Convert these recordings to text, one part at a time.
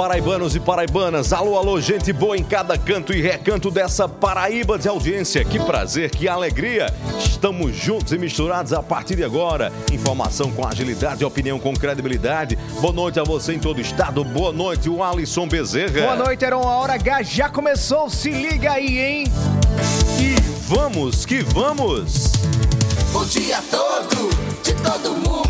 Paraibanos e paraibanas. Alô, alô, gente boa em cada canto e recanto dessa Paraíba de audiência. Que prazer, que alegria. Estamos juntos e misturados a partir de agora. Informação com agilidade, opinião com credibilidade. Boa noite a você em todo o estado. Boa noite, o Alisson Bezerra. Boa noite, era uma hora H. Já começou, se liga aí, hein? E vamos que vamos. O dia todo, de todo mundo.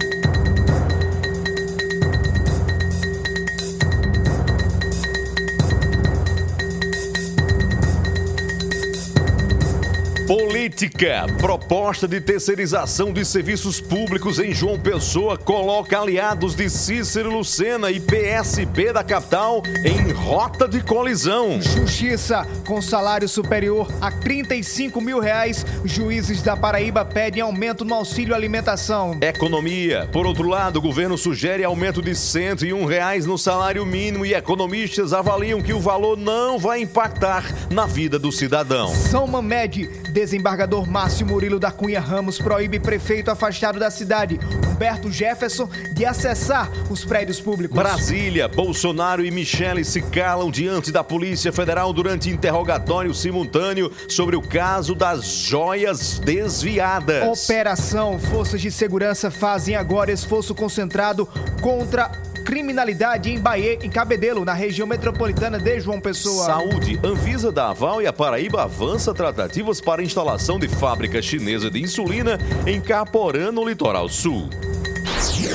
Política. Proposta de terceirização de serviços públicos em João Pessoa coloca aliados de Cícero Lucena e PSB da capital em rota de colisão. Justiça, com salário superior a 35 mil reais, juízes da Paraíba pedem aumento no auxílio alimentação. Economia. Por outro lado, o governo sugere aumento de 101 reais no salário mínimo e economistas avaliam que o valor não vai impactar na vida do cidadão. São Mamed, desembargador Márcio Murilo da Cunha Ramos proíbe prefeito afastado da cidade, Humberto Jefferson, de acessar os prédios públicos. Brasília, Bolsonaro e Michele se calam diante da Polícia Federal durante interrogatório simultâneo sobre o caso das joias desviadas. Operação Forças de Segurança fazem agora esforço concentrado contra criminalidade em Bahia, em Cabedelo, na região metropolitana de João Pessoa. Saúde, Anvisa da Aval e a Paraíba avança tratativas para instalação de fábrica chinesa de insulina em Caporã, no litoral sul.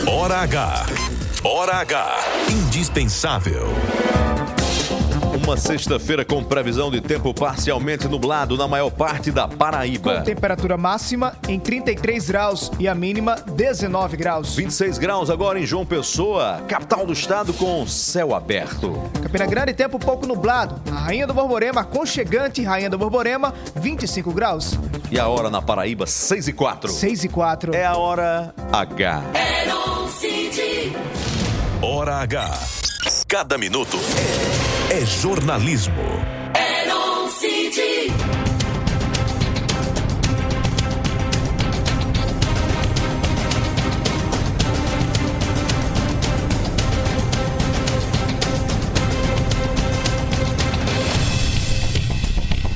Hora H. Hora H. Indispensável. Uma sexta-feira com previsão de tempo parcialmente nublado na maior parte da Paraíba. Com temperatura máxima em 33 graus e a mínima 19 graus. 26 graus agora em João Pessoa, capital do estado com céu aberto. Campina Grande, tempo pouco nublado. A Rainha do Borborema, aconchegante, Rainha do Borborema, 25 graus. E a hora na Paraíba, 6 e 4. 6 e 4. É a hora H. City. Hora H. Cada minuto é jornalismo. Eron City.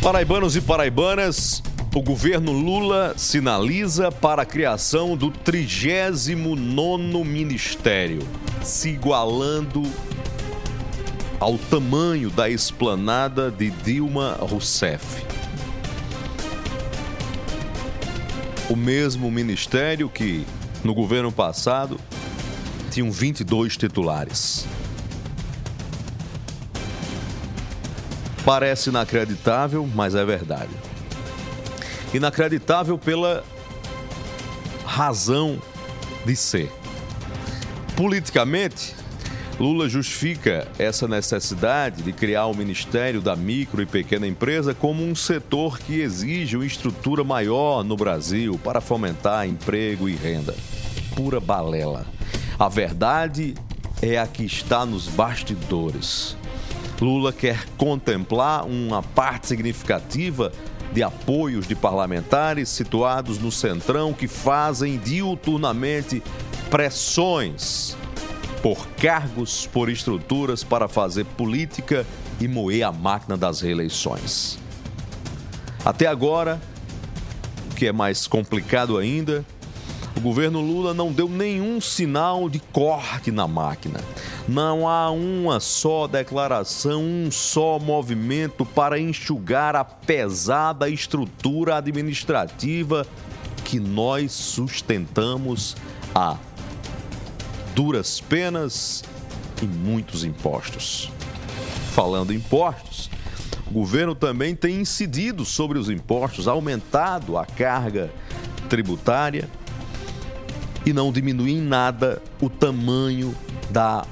Paraibanos e paraibanas, o governo Lula sinaliza para a criação do 39º ministério, se igualando ao tamanho da esplanada de Dilma Rousseff. O mesmo ministério que, no governo passado, tinham 22 titulares. Parece inacreditável, mas é verdade. Inacreditável pela razão de ser. Politicamente, Lula justifica essa necessidade de criar o Ministério da Micro e Pequena Empresa como um setor que exige uma estrutura maior no Brasil para fomentar emprego e renda. Pura balela. A verdade é a que está nos bastidores. Lula quer contemplar uma parte significativa de apoios de parlamentares situados no Centrão que fazem diuturnamente pressões por cargos, por estruturas para fazer política e moer a máquina das reeleições. Até agora, o que é mais complicado ainda, o governo Lula não deu nenhum sinal de corte na máquina. Não há uma só declaração, um só movimento para enxugar a pesada estrutura administrativa que nós sustentamos há duras penas e muitos impostos. Falando em impostos, o governo também tem incidido sobre os impostos, aumentado a carga tributária e não diminui em nada o tamanho da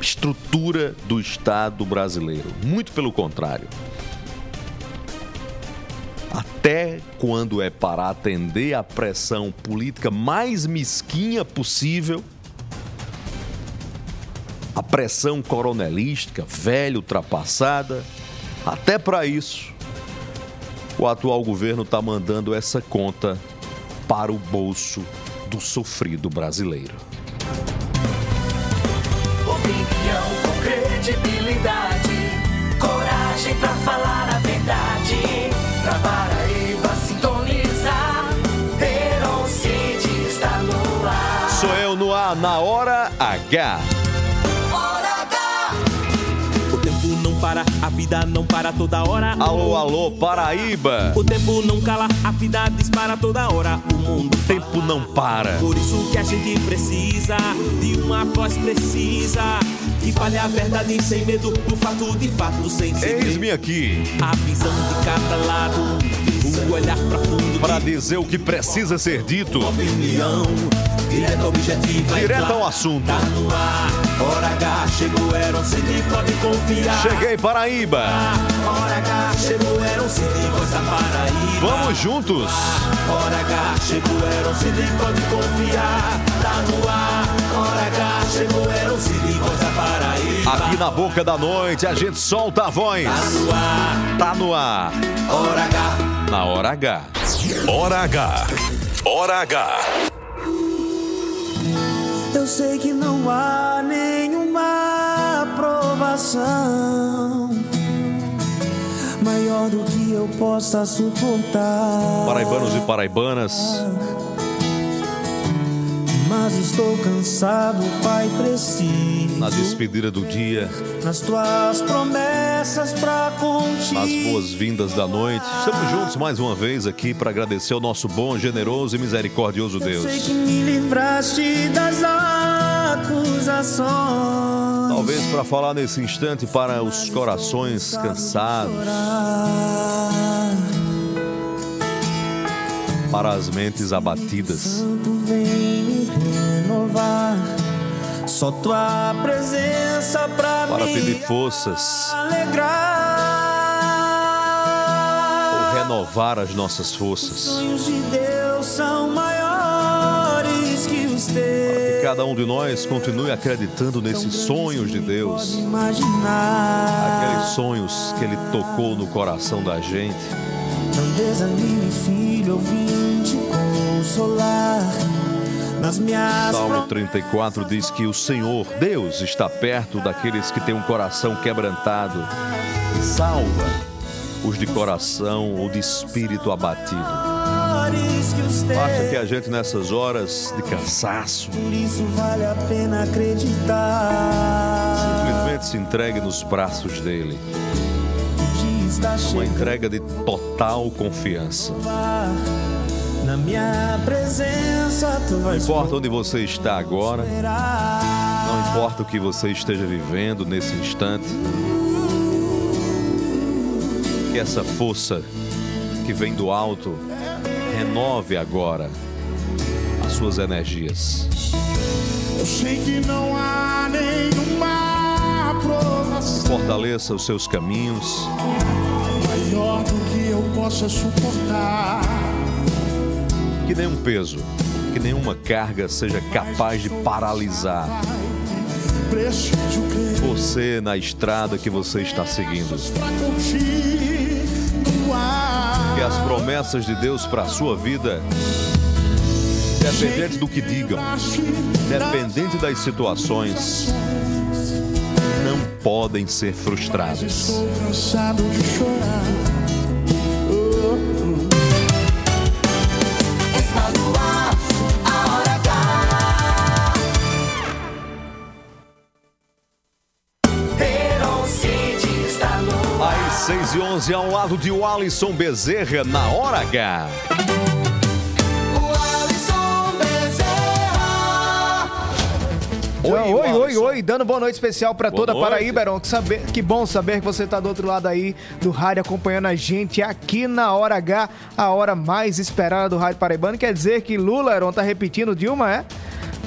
estrutura do Estado brasileiro. Muito pelo contrário. Até quando é para atender a pressão política mais mesquinha possível, a pressão coronelística, velha, ultrapassada, até para isso, o atual governo está mandando essa conta para o bolso do sofrido brasileiro. Opinião com credibilidade, coragem pra falar a verdade. Pra Paraíba sintonizar, Heron City está no ar. Sou eu no ar, na hora H. para, a vida não para toda hora. Alô, alô, Paraíba. O tempo não cala, a vida dispara toda hora. O mundo O tempo não para. Por isso que a gente precisa de uma voz precisa que fale a verdade sem medo, do fato de fato sem segredo. Eis-me aqui A visão de cada lado, olhar para dizer o que precisa ser dito. opinião, objetiva Direto clara. ao assunto. Tá no ar, hora H, chegou, CD, pode confiar. Cheguei, Paraíba. Hora H, chegou, voz da Paraíba. Vamos juntos. Hora H, chegou, CD, pode confiar. Tá no ar, hora H, chegou, voz da Paraíba. Aqui na boca da noite a gente solta a voz. Tá no ar, Tá no ar. hora H. Na hora H. Hora H. Hora H. Eu sei que não há nenhuma aprovação maior do que eu possa suportar. Paraibanos e paraibanas, Mas estou cansado, Pai, preciso. na despedida do dia, Nas tuas promessas pra contigo. nas boas-vindas da noite. Estamos juntos mais uma vez aqui para agradecer ao nosso bom, generoso e misericordioso Eu sei Deus. que me livraste das acusações. Talvez para falar nesse instante para os corações cansados, para as mentes abatidas. Renovar. Só tua presença pra Para me pedir forças alegrar. ou renovar as nossas Os forças. sonhos de Deus são maiores que os teus. Que cada um de nós continue acreditando nesses sonhos de Deus. Aqueles sonhos que Ele tocou no coração da gente. Não desanime, filho, eu vim te consolar. Nas minhas Salmo 34 diz que o Senhor, Deus, está perto daqueles que têm um coração quebrantado. Salva os de coração ou de espírito abatido. Basta que a gente, nessas horas de cansaço, Por isso vale a pena acreditar. simplesmente se entregue nos braços dele. Uma entrega de total confiança. Na minha presença, tu Não importa onde você está agora, não importa o que você esteja vivendo nesse instante, que essa força que vem do alto renove agora as suas energias. Eu sei que não há nenhuma endureça os seus caminhos. Maior do que eu possa suportar. Que nenhum peso, que nenhuma carga seja capaz de paralisar você na estrada que você está seguindo. Que as promessas de Deus para a sua vida, dependente do que digam, dependente das situações, não podem ser frustradas. e 11 ao lado de Alisson Bezerra na Hora H. Oi, então, oi, oi, oi, dando boa noite especial para toda noite. Paraíba, Heron. Que, saber, que bom saber que você está do outro lado aí do rádio acompanhando a gente aqui na Hora H, a hora mais esperada do rádio paraibano. Quer dizer que Lula, Heron, tá repetindo Dilma, é?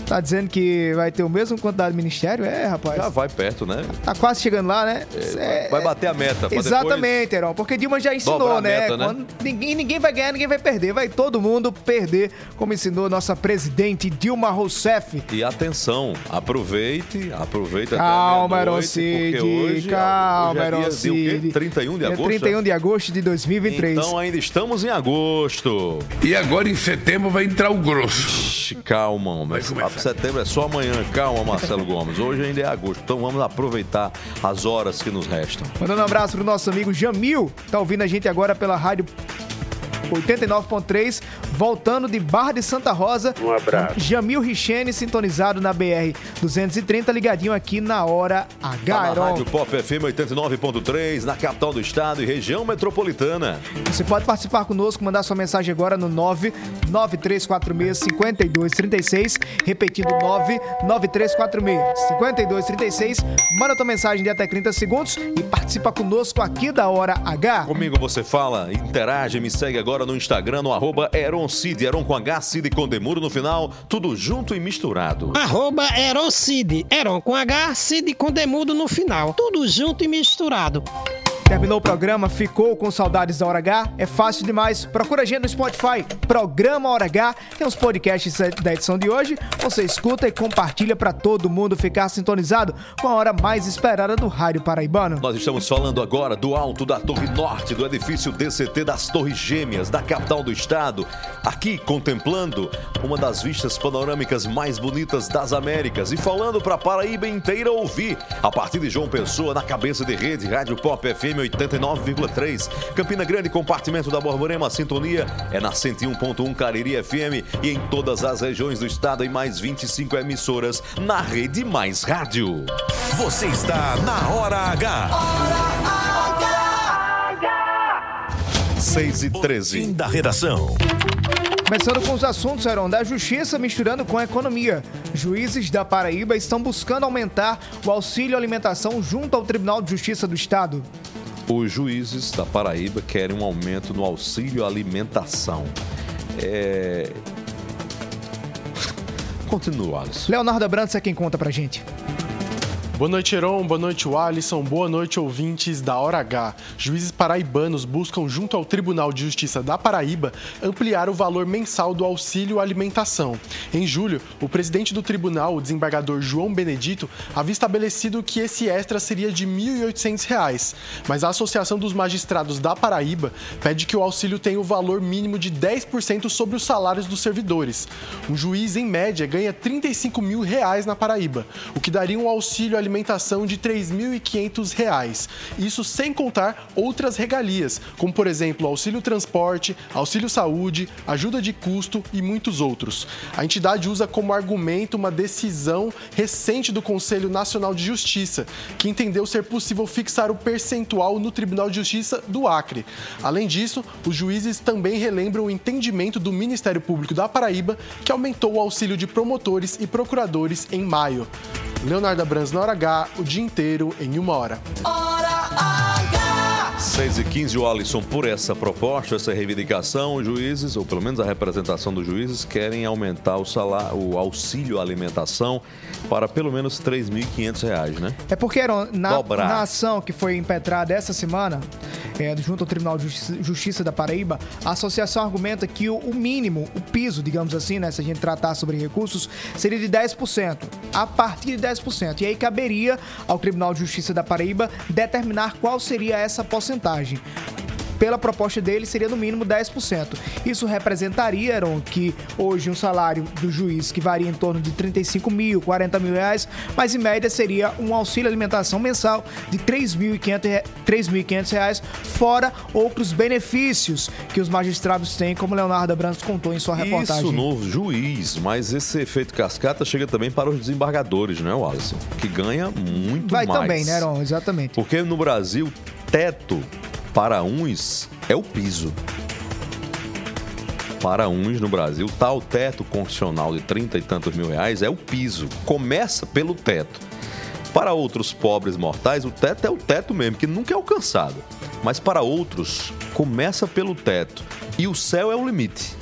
Tá dizendo que vai ter o mesmo quantidade de ministério? É, rapaz. Já vai perto, né? Tá quase chegando lá, né? Vai- Vai bater a meta. Exatamente, Heron, porque Dilma já ensinou, né? meta, né? Quando ninguém, ninguém vai ganhar, ninguém vai perder. Vai todo mundo perder, como ensinou nossa presidente Dilma Rousseff. depois- E atenção, aproveite, aproveite Calma, até Cid. hoje, Calma, hoje é Heron dia? Cid. 31 de Dia agosto? 31 é? de agosto de 2023. Então ainda estamos em agosto. E agora em setembro vai entrar o grosso. Ixi, Calma, homem. A setembro é só amanhã. Calma, Marcelo Gomes. Hoje ainda é agosto. Então vamos aproveitar as horas que nos restam. Mandando um abraço pro nosso amigo Jamil, tá ouvindo a gente agora pela rádio 89.3, voltando de Barra de Santa Rosa. Um abraço. Jamil Richene, sintonizado na BR 230, ligadinho aqui na hora H, Tá na. Rádio Pop FM 89.3, na capital do estado e região metropolitana. Você pode participar conosco, mandar sua mensagem agora no 99346-5236, repetindo 99346-5236. Manda tua mensagem de até 30 segundos e participa conosco aqui da Hora H. Comigo você fala, interage, me segue agora no Instagram, no arroba Eroncid, Eron com H, Cid com Demuro no final, tudo junto e misturado. Arroba Eroncid. Eron com H, Cid com demudo no final. Tudo junto e misturado. Terminou o programa, ficou com saudades da Hora H? É fácil demais. Procura a gente no Spotify, Programa Hora H. Tem os podcasts da edição de hoje. Você escuta e compartilha para todo mundo ficar sintonizado com a hora mais esperada do Rádio Paraibano. Nós estamos falando agora do alto da Torre Norte, do edifício DCT das Torres Gêmeas, da capital do estado. Aqui contemplando uma das vistas panorâmicas mais bonitas das Américas e falando para Paraíba inteira ouvir. A partir de João Pessoa, na cabeça de rede, Rádio Pop FM 89,3. Campina Grande, compartimento da Borborema, sintonia é na 101.1 Cariri FM e em todas as regiões do estado em mais 25 emissoras na rede Mais Rádio. Você está na Hora H. 6 e 13. Fim da redação. Começando com os assuntos, Heron, da Justiça misturando com a economia. Juízes da Paraíba estão buscando aumentar o auxílio alimentação junto ao Tribunal de Justiça do Estado. Os juízes da Paraíba querem um aumento no auxílio alimentação. É... Continua, Alisson. Leonardo Abrantes é quem conta pra gente. Boa noite, Heron. Boa noite, Alisson. Boa noite, ouvintes da Hora H. Juízes paraibanos buscam, junto ao Tribunal de Justiça da Paraíba, ampliar o valor mensal do auxílio alimentação. Em julho, o presidente do tribunal, o desembargador João Benedito, havia estabelecido que esse extra seria de R$ 1.800, mas a Associação dos Magistrados da Paraíba pede que o auxílio tenha o valor mínimo de 10% sobre os salários dos servidores. Um juiz, em média, ganha 35 mil reais na Paraíba, o que daria um auxílio alimentação de R$ 3.500. Isso sem contar outras regalias, como por exemplo auxílio transporte, auxílio saúde, ajuda de custo e muitos outros. A entidade usa como argumento uma decisão recente do Conselho Nacional de Justiça, que entendeu ser possível fixar o percentual no Tribunal de Justiça do Acre. Além disso, os juízes também relembram o entendimento do Ministério Público da Paraíba, que aumentou o auxílio de promotores e procuradores em maio. Leonardo Abrams na hora H, o dia inteiro em uma hora. Hora H. 6 e 15 o Alisson, por essa proposta, essa reivindicação, os juízes, ou pelo menos a representação dos juízes, querem aumentar o salário, o auxílio alimentação para pelo menos R$ 3.500, né? É porque, Aaron, na, na ação que foi impetrada essa semana, é, junto ao Tribunal de Justiça, Justiça da Paraíba, a associação argumenta que o, o mínimo, o piso, digamos assim, né, se a gente tratar sobre recursos, seria de 10%, a partir de 10%. E aí caberia ao Tribunal de Justiça da Paraíba determinar qual seria essa porcentagem. Pela proposta dele, seria no mínimo 10%. Isso representaria, Aaron, que hoje um salário do juiz que varia em torno de 35 mil, 40 mil reais, mas em média seria um auxílio alimentação mensal de 3.500 re- 3.500 reais, fora outros benefícios que os magistrados têm, como Leonardo Abrantes contou em sua reportagem. Isso no juiz, mas esse efeito cascata chega também para os desembargadores, né, Alisson? Que ganha muito Vai mais. também, né, Aaron? Exatamente. Porque no Brasil, teto para uns é o piso. Para uns no Brasil, tal teto constitucional de 30 e tantos mil reais é o piso. Começa pelo teto. Para outros pobres mortais, o teto é o teto mesmo, que nunca é alcançado. Mas para outros, começa pelo teto. E o céu é o limite.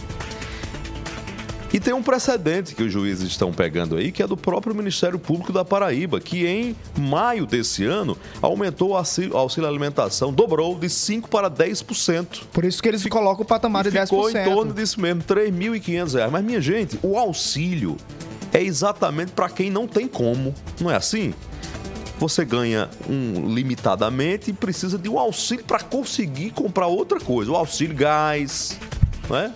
E tem um precedente que os juízes estão pegando aí, que é do próprio Ministério Público da Paraíba, que em maio desse ano aumentou o auxílio, auxílio alimentação, dobrou de 5% para 10%. Por isso que eles colocam o patamar de 10%. Ficou em torno disso mesmo, 3.500 reais. Mas, minha gente, o auxílio é exatamente para quem não tem como, não é assim? Você ganha um limitadamente e precisa de um auxílio para conseguir comprar outra coisa. O auxílio gás, não é?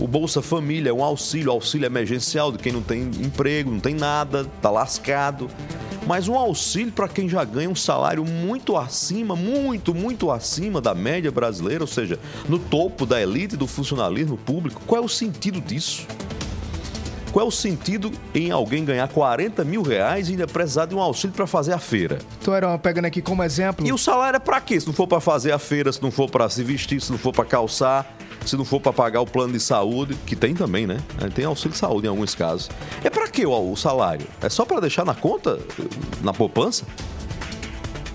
O Bolsa Família é um auxílio, auxílio emergencial de quem não tem emprego, não tem nada, tá lascado. Mas um auxílio para quem já ganha um salário muito acima, muito, muito acima da média brasileira, ou seja, no topo da elite do funcionalismo público. Qual é o sentido disso? Qual é o sentido em alguém ganhar 40 mil reais e ainda precisar de um auxílio para fazer a feira? Então, Aaron, pegando aqui como exemplo. E o salário é para quê? Se não for para fazer a feira, se não for para se vestir, se não for para calçar, se não for para pagar o plano de saúde, que tem também, né? Tem auxílio de saúde em alguns casos. É para quê o, o salário? É só para deixar na conta, na poupança?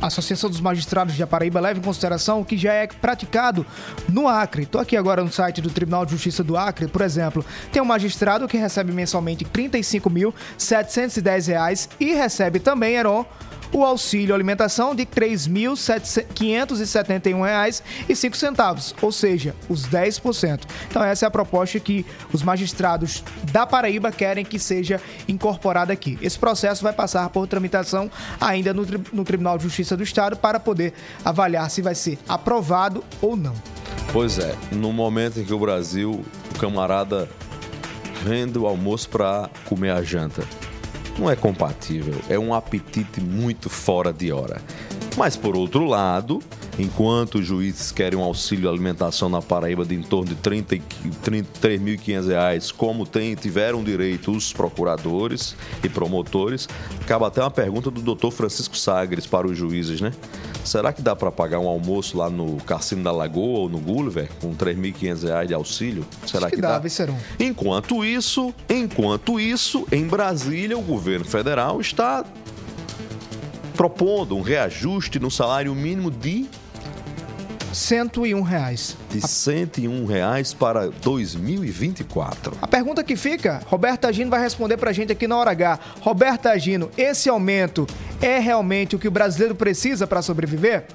A Associação dos Magistrados de Paraíba leva em consideração o que já é praticado no Acre. Estou aqui agora no site do Tribunal de Justiça do Acre, por exemplo. Tem um magistrado que recebe mensalmente 35.710 reais e recebe também, Heron, o auxílio alimentação de R$ 3.571,05, ou seja, os 10%. Então essa é a proposta que os magistrados da Paraíba querem que seja incorporada aqui. Esse processo vai passar por tramitação ainda no, no Tribunal de Justiça do Estado para poder avaliar se vai ser aprovado ou não. Pois é, no momento em que o Brasil, o camarada vende o almoço para comer a janta. Não é compatível, é um apetite muito fora de hora. Mas por outro lado, enquanto os juízes querem um auxílio alimentação na Paraíba de em torno de 30 e- 33.500 reais, como tem, tiveram direito os procuradores e promotores, acaba até uma pergunta do doutor Francisco Sagres para os juízes, né? Será que dá para pagar um almoço lá no Cassino da Lagoa ou no Gulliver com 3.500 reais de auxílio? Será Acho que dá, Viceron. Enquanto isso, enquanto isso, em Brasília, o governo federal está propondo um reajuste no salário mínimo de, 101 reais. de 101 reais para 2024. A pergunta que fica, Roberta Agino vai responder pra gente aqui na hora H. Roberta Agino, esse aumento é realmente o que o brasileiro precisa para sobreviver?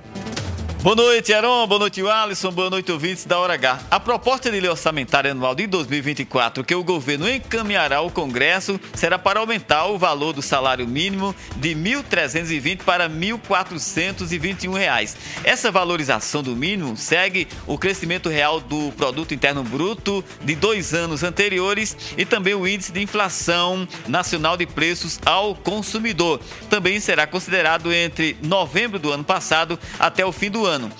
Boa noite, Aron. Boa noite, Alisson. Boa noite, ouvintes da Hora H. A proposta de lei orçamentária anual de 2024 que o governo encaminhará ao Congresso será para aumentar o valor do salário mínimo de R$ 1.320 para 1.421 reais. Essa valorização do mínimo segue o crescimento real do Produto Interno Bruto de dois anos anteriores e também o índice de inflação nacional de preços ao consumidor. Também será considerado entre novembro do ano passado até o fim do ano ano.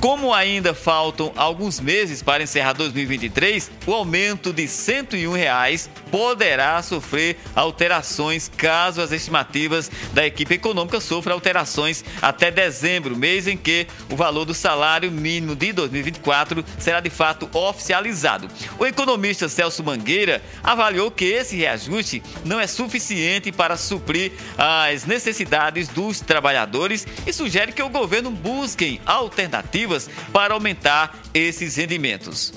Como ainda faltam alguns meses para encerrar 2023, o aumento de 101 reais poderá sofrer alterações caso as estimativas da equipe econômica sofram alterações até dezembro, mês em que o valor do salário mínimo de 2024 será de fato oficializado. O economista Celso Mangueira avaliou que esse reajuste não é suficiente para suprir as necessidades dos trabalhadores e sugere que o governo busque alternativas para aumentar esses rendimentos.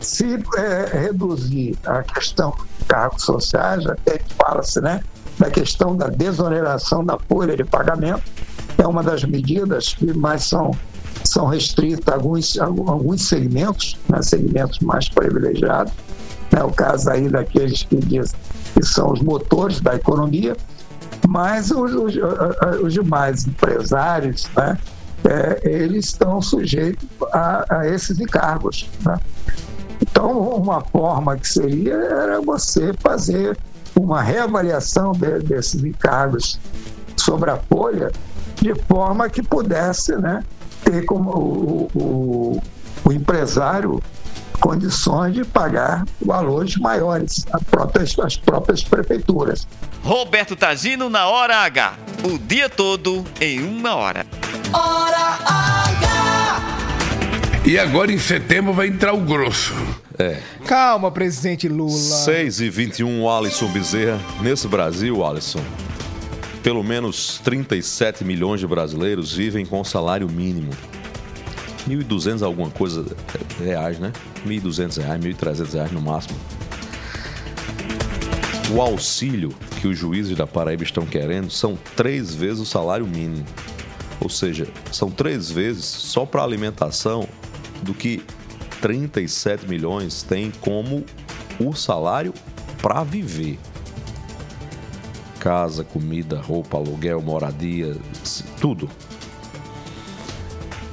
Se é, reduzir a questão de cargos sociais, até fala-se né, da questão da desoneração da folha de pagamento, é uma das medidas que mais são, são restritas a alguns, a alguns segmentos, né, segmentos mais privilegiados. Né, o caso aí daqueles que, diz, que são os motores da economia, mas os, os, os demais empresários, né, é, eles estão sujeitos a, a esses encargos. Né? Então, uma forma que seria era você fazer uma reavaliação de, desses encargos sobre a folha, de forma que pudesse né, ter como o, o, o empresário condições de pagar valores maiores às próprias, às próprias prefeituras. Roberto Tagino na Hora H. O dia todo em uma hora. Hora! E agora em setembro vai entrar o grosso. É. Calma, presidente Lula. 6 e 21, Alisson Bezerra. Nesse Brasil, Alisson, pelo menos 37 milhões de brasileiros vivem com salário mínimo. 1.200 alguma coisa reais, né? 1.200 reais, 1.300 reais no máximo. O auxílio que os juízes da Paraíba estão querendo são três vezes o salário mínimo. Ou seja, são três vezes só para alimentação do que 37 milhões têm como o salário para viver. Casa, comida, roupa, aluguel, moradia, tudo.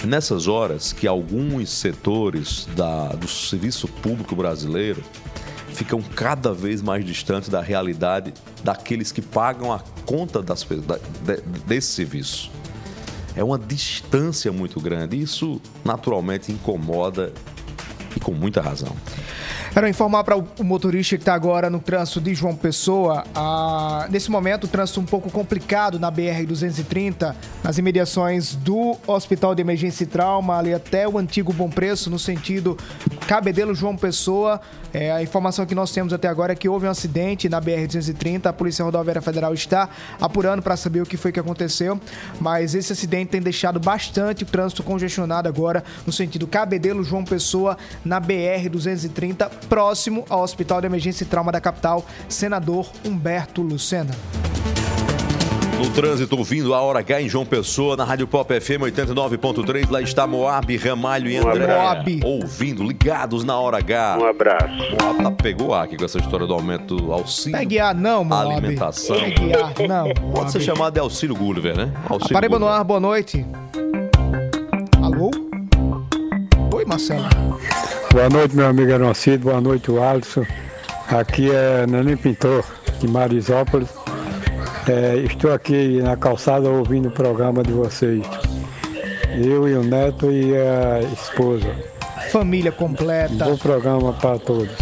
Nessas horas que alguns setores da, do serviço público brasileiro ficam cada vez mais distantes da realidade daqueles que pagam a conta das, da, de, desse serviço. É uma distância muito grande. Isso naturalmente incomoda e com muita razão. Quero informar para o motorista que está agora no trânsito de João Pessoa. Nesse momento, o trânsito um pouco complicado na BR-230, nas imediações do Hospital de Emergência e Trauma, ali até o antigo Bom Preço, no sentido Cabedelo João Pessoa. É, a informação que nós temos até agora é que houve um acidente na BR-230. A Polícia Rodoviária Federal está apurando para saber o que foi que aconteceu. Mas esse acidente tem deixado bastante o trânsito congestionado agora no sentido Cabedelo João Pessoa na BR-230 próximo ao Hospital de Emergência e Trauma da capital, senador Humberto Lucena. No trânsito, ouvindo a hora H em João Pessoa, na Rádio Pop FM 89.3. Lá está Moab, Ramalho e André. abraço. Ouvindo, ligados na hora H. Um abraço. Moab tá, pegou ar aqui com essa história do aumento do auxílio. Pegue ar, não, Moab. Alimentação. Pegue ar, não. Pode ser chamado de auxílio Gulliver, né? Auxílio Paraíba no ar, boa noite. Alô? Oi, Marcelo. Boa noite, meu amigo Aroncito. Boa noite, Alisson. Aqui é Neném Pintor, de Marisópolis. É, estou aqui na calçada ouvindo o programa de vocês. Eu e o neto e a esposa. Família completa. Bom programa para todos.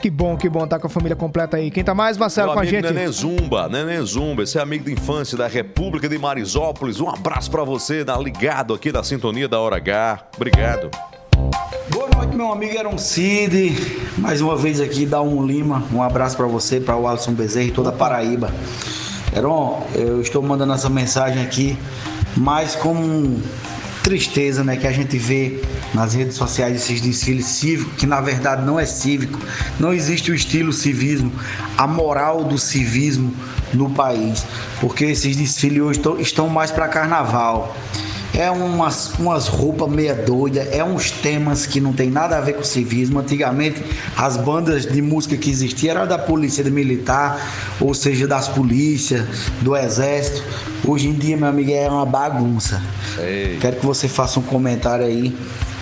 Que bom, que bom estar com a família completa aí. Quem tá mais, Marcelo, Meu com a amigo gente? Nenê Zumba, Nenê Zumba, esse é amigo de infância da República de Marisópolis. Um abraço pra você, tá ligado aqui na sintonia da Hora H. Obrigado. Boa noite, meu amigo Aaron Cid. Mais uma vez aqui, dá um Lima. Um abraço para você, para o Alisson Bezerra e toda a Paraíba. Aaron, eu estou mandando essa mensagem aqui mais com tristeza, né, que a gente vê nas redes sociais esses desfiles cívicos, que na verdade não é cívico. Não existe o estilo civismo, a moral do civismo no país, porque esses desfiles hoje estão mais para carnaval. É umas, umas roupas meia doida, é uns temas que não tem nada a ver com civismo. Antigamente, as bandas de música que existiam eram da polícia militar, ou seja, das polícias, do exército. Hoje em dia, meu amigo, é uma bagunça. Quero que você faça um comentário aí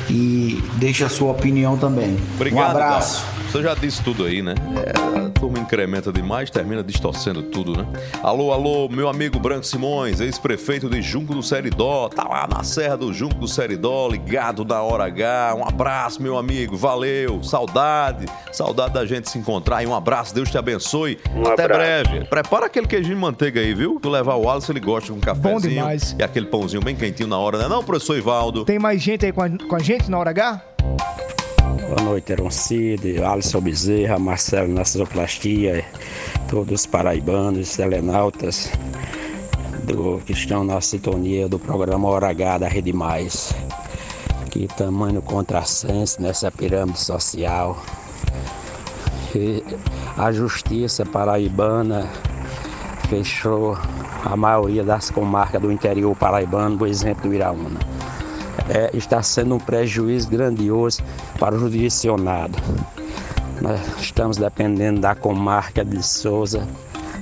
e deixe a sua opinião também. Obrigado, um abraço. Dal. Você já disse tudo aí, né? É, a turma incrementa demais, termina distorcendo tudo, né? Alô, alô, meu amigo Branco Simões, ex-prefeito de Junco do Seridó, tá lá na Serra do Junco do Seridó, ligado da hora H. Um abraço, meu amigo, valeu, saudade, saudade da gente se encontrar e um abraço, Deus te abençoe. Um Até abraço. breve. Prepara aquele queijinho de manteiga aí, viu? Tu levar o Alisson, ele gosta com um cafezinho. demais. E aquele pãozinho bem quentinho na hora, né? Não, professor Ivaldo? Tem mais gente aí com a, com a gente na hora H? Boa noite, Eroncide, Alisson Bezerra, Marcelo na Sonoplastia, todos os paraibanos, telenautas do, que estão na sintonia do programa Hora H da Rede Mais. Que tamanho contrassenso nessa pirâmide social. E a justiça paraibana fechou a maioria das comarcas do interior paraibano, por exemplo do Iraúna. É, está sendo um prejuízo grandioso para o judicionado. Nós estamos dependendo da comarca de Souza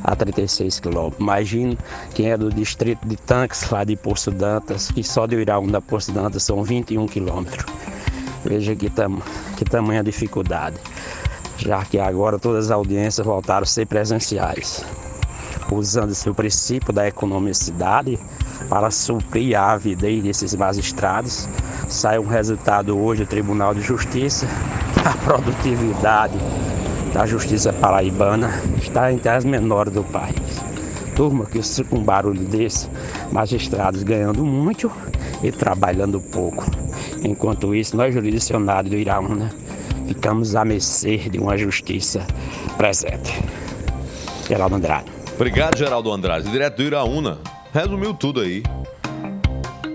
a 36 quilômetros. Imagine quem é do distrito de Tanques, lá de Poço Dantas, que só de Iraúna a Poço Dantas são 21 quilômetros. Veja que, tam, que tamanha dificuldade, já que agora todas as audiências voltaram a ser presenciais usando-se o princípio da economicidade para suprir a avidez desses magistrados. Sai um resultado hoje do Tribunal de Justiça, a produtividade da justiça paraibana está entre as menores do país. Turma, que com um barulho desse, magistrados ganhando muito e trabalhando pouco. Enquanto isso, nós jurisdicionados do Iraúna ficamos à mercê de uma justiça presente. Geraldo Andrade. Obrigado, Geraldo Andrade, direto do Iraúna. Resumiu tudo aí.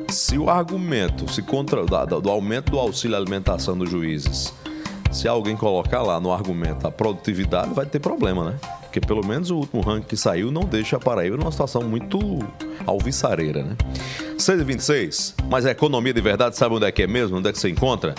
Se o argumento se contra, da- do aumento do auxílio alimentação dos juízes, se alguém colocar lá no argumento a produtividade, vai ter problema, né? Porque pelo menos o último ranking que saiu não deixa a Paraíba numa situação muito alviçareira, né? 6h26, mas a economia de verdade sabe onde é que é mesmo? Onde é que você encontra?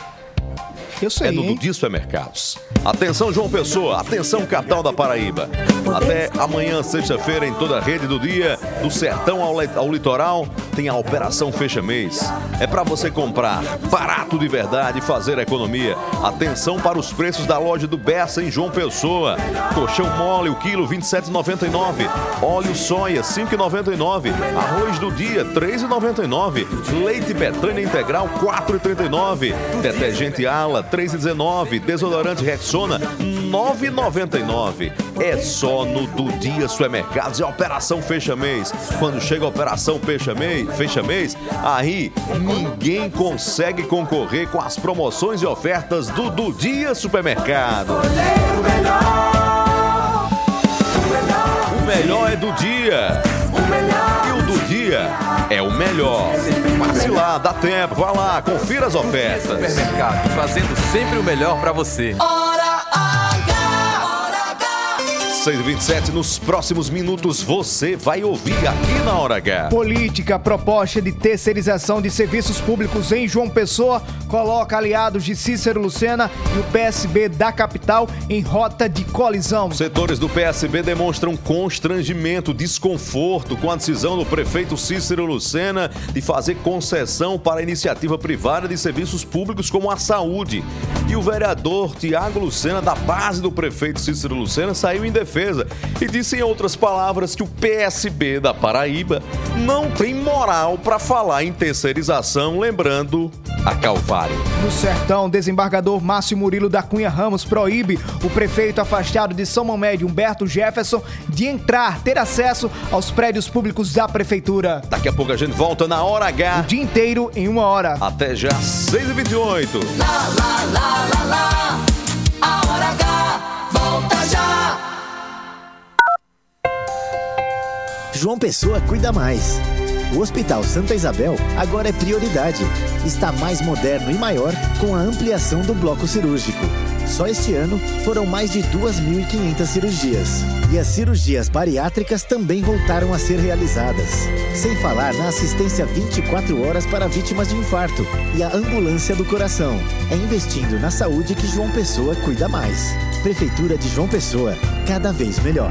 Eu sei, É no hein? Dudi Supermercados. Atenção, João Pessoa. Atenção, capital da Paraíba. Até amanhã, sexta-feira, em toda a rede do dia, do sertão ao, ao litoral, tem a Operação Fecha Mês. É para você comprar barato de verdade e fazer economia. Atenção para os preços da loja do Bessa em João Pessoa. Colchão mole, o quilo, R$ 27,99. Óleo soia, R$ 5,99. Arroz do dia, R$ 3,99. Leite Betânia integral, R$ 4,39. Detergente Ala, 3,19. Desodorante Rexona, R$ 9,99. É só no do dia supermercados. É Operação Fecha Mês. Quando chega a Operação Fecha Mês, fecha mês aí ninguém consegue concorrer com as promoções e ofertas do do dia supermercado. O melhor é do dia. E o do dia é o melhor. Passe lá, dá tempo, vá lá, confira as ofertas. Supermercado, fazendo sempre o melhor pra você. Hora 6h27, nos próximos minutos você vai ouvir aqui na Hora H. Política proposta de terceirização de serviços públicos em João Pessoa coloca aliados de Cícero Lucena e o PSB da capital em rota de colisão. Setores do PSB demonstram constrangimento, desconforto com a decisão do prefeito Cícero Lucena de fazer concessão para a iniciativa privada de serviços públicos como a saúde. E o vereador Tiago Lucena, da base do prefeito Cícero Lucena, saiu em defesa e disse, em outras palavras, que o PSB da Paraíba não tem moral para falar em terceirização, lembrando a Calvário. No sertão, desembargador Márcio Murilo da Cunha Ramos proíbe o prefeito afastado de São Mamed, Humberto Jefferson, de entrar, ter acesso aos prédios públicos da prefeitura. Daqui a pouco a gente volta na Hora H. O dia inteiro em uma hora. Até já, 6h28. Lá, lá, lá, lá, lá. João Pessoa cuida mais. O Hospital Santa Isabel agora é prioridade. Está mais moderno e maior com a ampliação do bloco cirúrgico. Só este ano foram mais de 2.500 cirurgias. E as cirurgias bariátricas também voltaram a ser realizadas. Sem falar na assistência 24 horas para vítimas de infarto e a ambulância do coração. É investindo na saúde que João Pessoa cuida mais. Prefeitura de João Pessoa, cada vez melhor.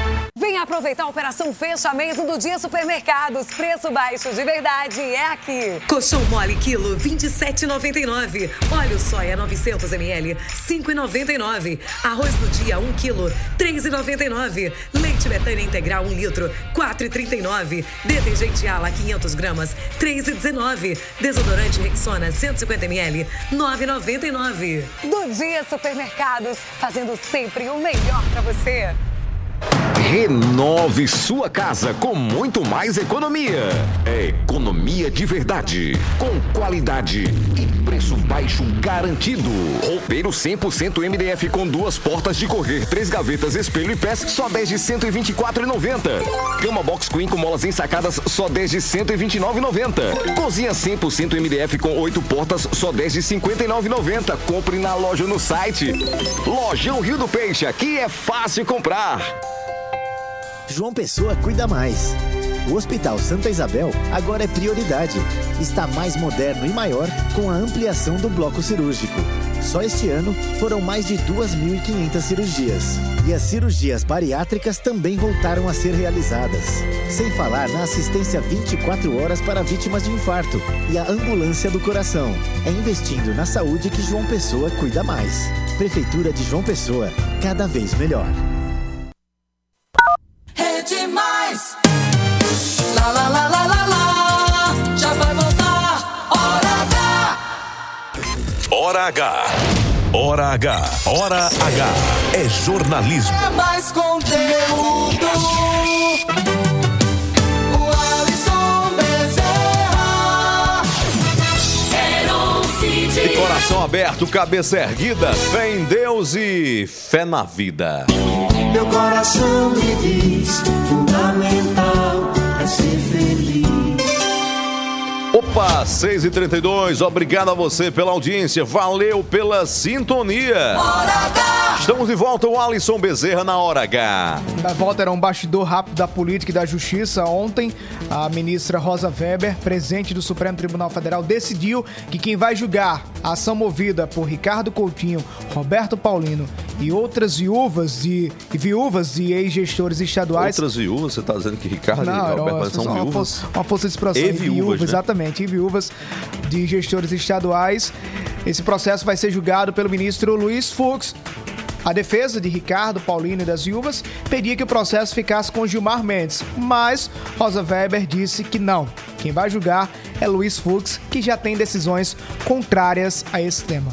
Aproveitar a operação Fecha Mês do Dia Supermercados. Preço baixo de verdade é aqui. Colchão mole quilo 27,99. Óleo soia 900 ml 5,99. Arroz do dia 1 quilo 3,99. Leite Betânia integral 1 litro 4,39. Detergente Ala 500 gramas 3,19. Desodorante Rexona 150 ml 9,99. Do Dia Supermercados, fazendo sempre o melhor para você. Renove sua casa com muito mais economia. É economia de verdade, com qualidade e preço baixo garantido. Roupeiro 100% MDF com duas portas de correr, três gavetas, espelho e pés, só 10 de 124,90. Cama box queen com molas ensacadas, só 10 de 129,90. Cozinha 100% MDF com oito portas, só 10 de 59,90. Compre na loja no site. Lojão Rio do Peixe, aqui é fácil comprar. João Pessoa cuida mais. O Hospital Santa Isabel agora é prioridade. Está mais moderno e maior com a ampliação do bloco cirúrgico. Só este ano foram mais de 2.500 cirurgias. E as cirurgias bariátricas também voltaram a ser realizadas. Sem falar na assistência 24 horas para vítimas de infarto e a ambulância do coração. É investindo na saúde que João Pessoa cuida mais. Prefeitura de João Pessoa, cada vez melhor. Hora H. Hora H. Hora H. É jornalismo. É mais conteúdo. O Alisson Bezerra. De coração aberto, cabeça erguida, fé em Deus e fé na vida. Meu coração me diz: fundamental Opa, 6 e 32 obrigado a você pela audiência, valeu pela sintonia. Estamos de volta, o Alisson Bezerra na Hora H. Da volta era um bastidor rápido da política e da justiça. Ontem, a ministra Rosa Weber, presidente do Supremo Tribunal Federal, decidiu que quem vai julgar a ação movida por Ricardo Coutinho, Roberto Paulino e outras viúvas de, e viúvas de ex-gestores estaduais. Outras viúvas, você está dizendo que Ricardo Não, e Roberto uma, são uma viúvas? força- uma força de expressão. E E viúvas, né? Exatamente, e viúvas de gestores estaduais. Esse processo vai ser julgado pelo ministro Luiz Fux. A defesa de Ricardo, Paulino e das viúvas pedia que o processo ficasse com Gilmar Mendes, mas Rosa Weber disse que não. Quem vai julgar é Luiz Fux, que já tem decisões contrárias a esse tema.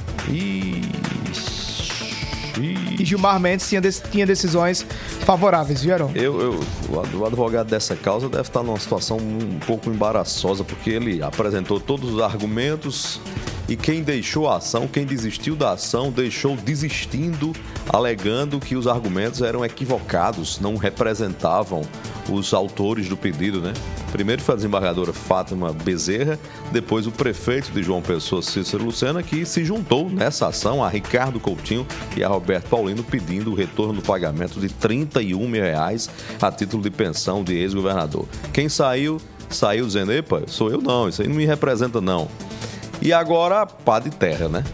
Gilmar Mendes tinha, tinha decisões favoráveis, vieram? Eu, eu- o advogado dessa causa deve estar numa situação um pouco embaraçosa, porque ele apresentou todos os argumentos e quem deixou a ação, quem desistiu da ação, deixou desistindo, alegando que os argumentos eram equivocados, não representavam os autores do pedido, né? Primeiro foi a desembargadora Fátima Bezerra, depois o prefeito de João Pessoa, Cícero Lucena, que se juntou nessa ação a Ricardo Coutinho e a Roberto Paulino pedindo o retorno do pagamento de 31 mil reais a título de pensão de ex-governador. Quem saiu, saiu dizendo, epa, sou eu não, isso aí não me representa não. E agora, pá de terra, né?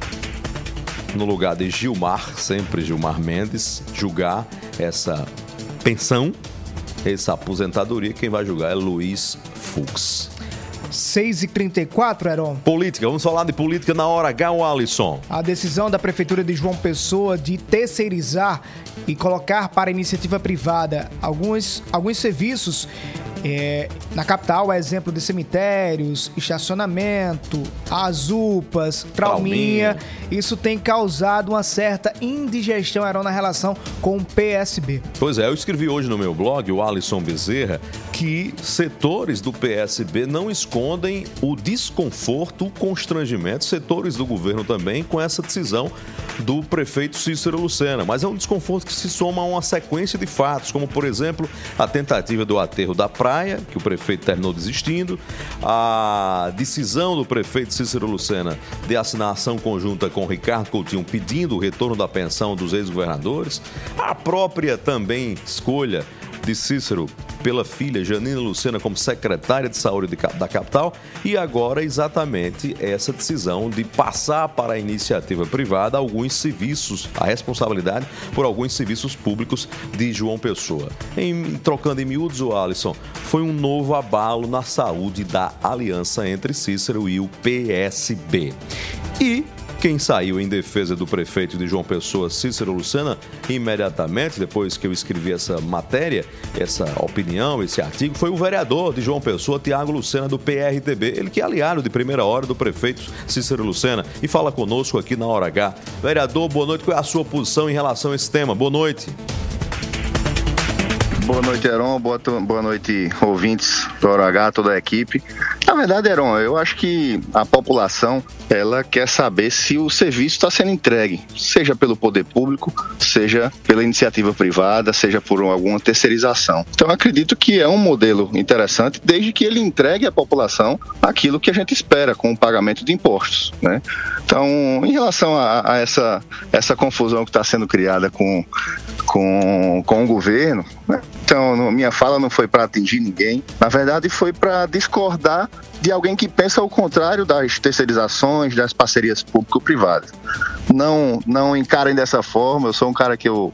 No lugar de Gilmar, sempre Gilmar Mendes, julgar essa pensão, essa aposentadoria, quem vai julgar é Luiz Fux. 6h34, Heron. Política, vamos falar de política na hora H, o Alisson. A decisão da Prefeitura de João Pessoa de terceirizar e colocar para iniciativa privada alguns, alguns serviços É, na capital, é exemplo de cemitérios, estacionamento, as UPAs, trauminha. Isso tem causado uma certa indigestão Heron, na relação com o PSB. Pois é, eu escrevi hoje no meu blog, o Alisson Bezerra, que setores do PSB não escondem o desconforto, o constrangimento, setores do governo também, com essa decisão do prefeito Cícero Lucena. Mas é um desconforto que se soma a uma sequência de fatos, como, por exemplo, a tentativa do aterro da praia, que o prefeito terminou desistindo, a decisão do prefeito Cícero Lucena de assinar ação conjunta com Ricardo Coutinho pedindo o retorno da pensão dos ex-governadores, a própria também escolha de Cícero pela filha Janina Lucena como secretária de saúde da capital e agora exatamente essa decisão de passar para a iniciativa privada alguns serviços, a responsabilidade por alguns serviços públicos de João Pessoa. Em, trocando em miúdos, o Alisson, foi um novo abalo na saúde da aliança entre Cícero e o PSB. E quem saiu em defesa do prefeito de João Pessoa, Cícero Lucena, imediatamente depois que eu escrevi essa matéria, essa opinião, esse artigo, foi o vereador de João Pessoa, Tiago Lucena, do PRTB. Ele que é aliado de primeira hora do prefeito Cícero Lucena e fala conosco aqui na Hora H. Vereador, boa noite. Qual é a sua posição em relação a esse tema? Boa noite. Boa noite, Heron. Boa, boa noite, ouvintes do H, toda a equipe. Na verdade, Heron, eu acho que a população ela quer saber se o serviço está sendo entregue, seja pelo poder público, seja pela iniciativa privada, seja por alguma terceirização. Então, acredito que é um modelo interessante, desde que ele entregue à população aquilo que a gente espera com o pagamento de impostos. Né? Então, em relação a, a essa, essa confusão que está sendo criada com, com, com o governo, né? Então minha fala não foi para atingir ninguém, na verdade foi para discordar de alguém que pensa o contrário das terceirizações, das parcerias público-privadas. Não, não encarem dessa forma. Eu sou um cara que eu,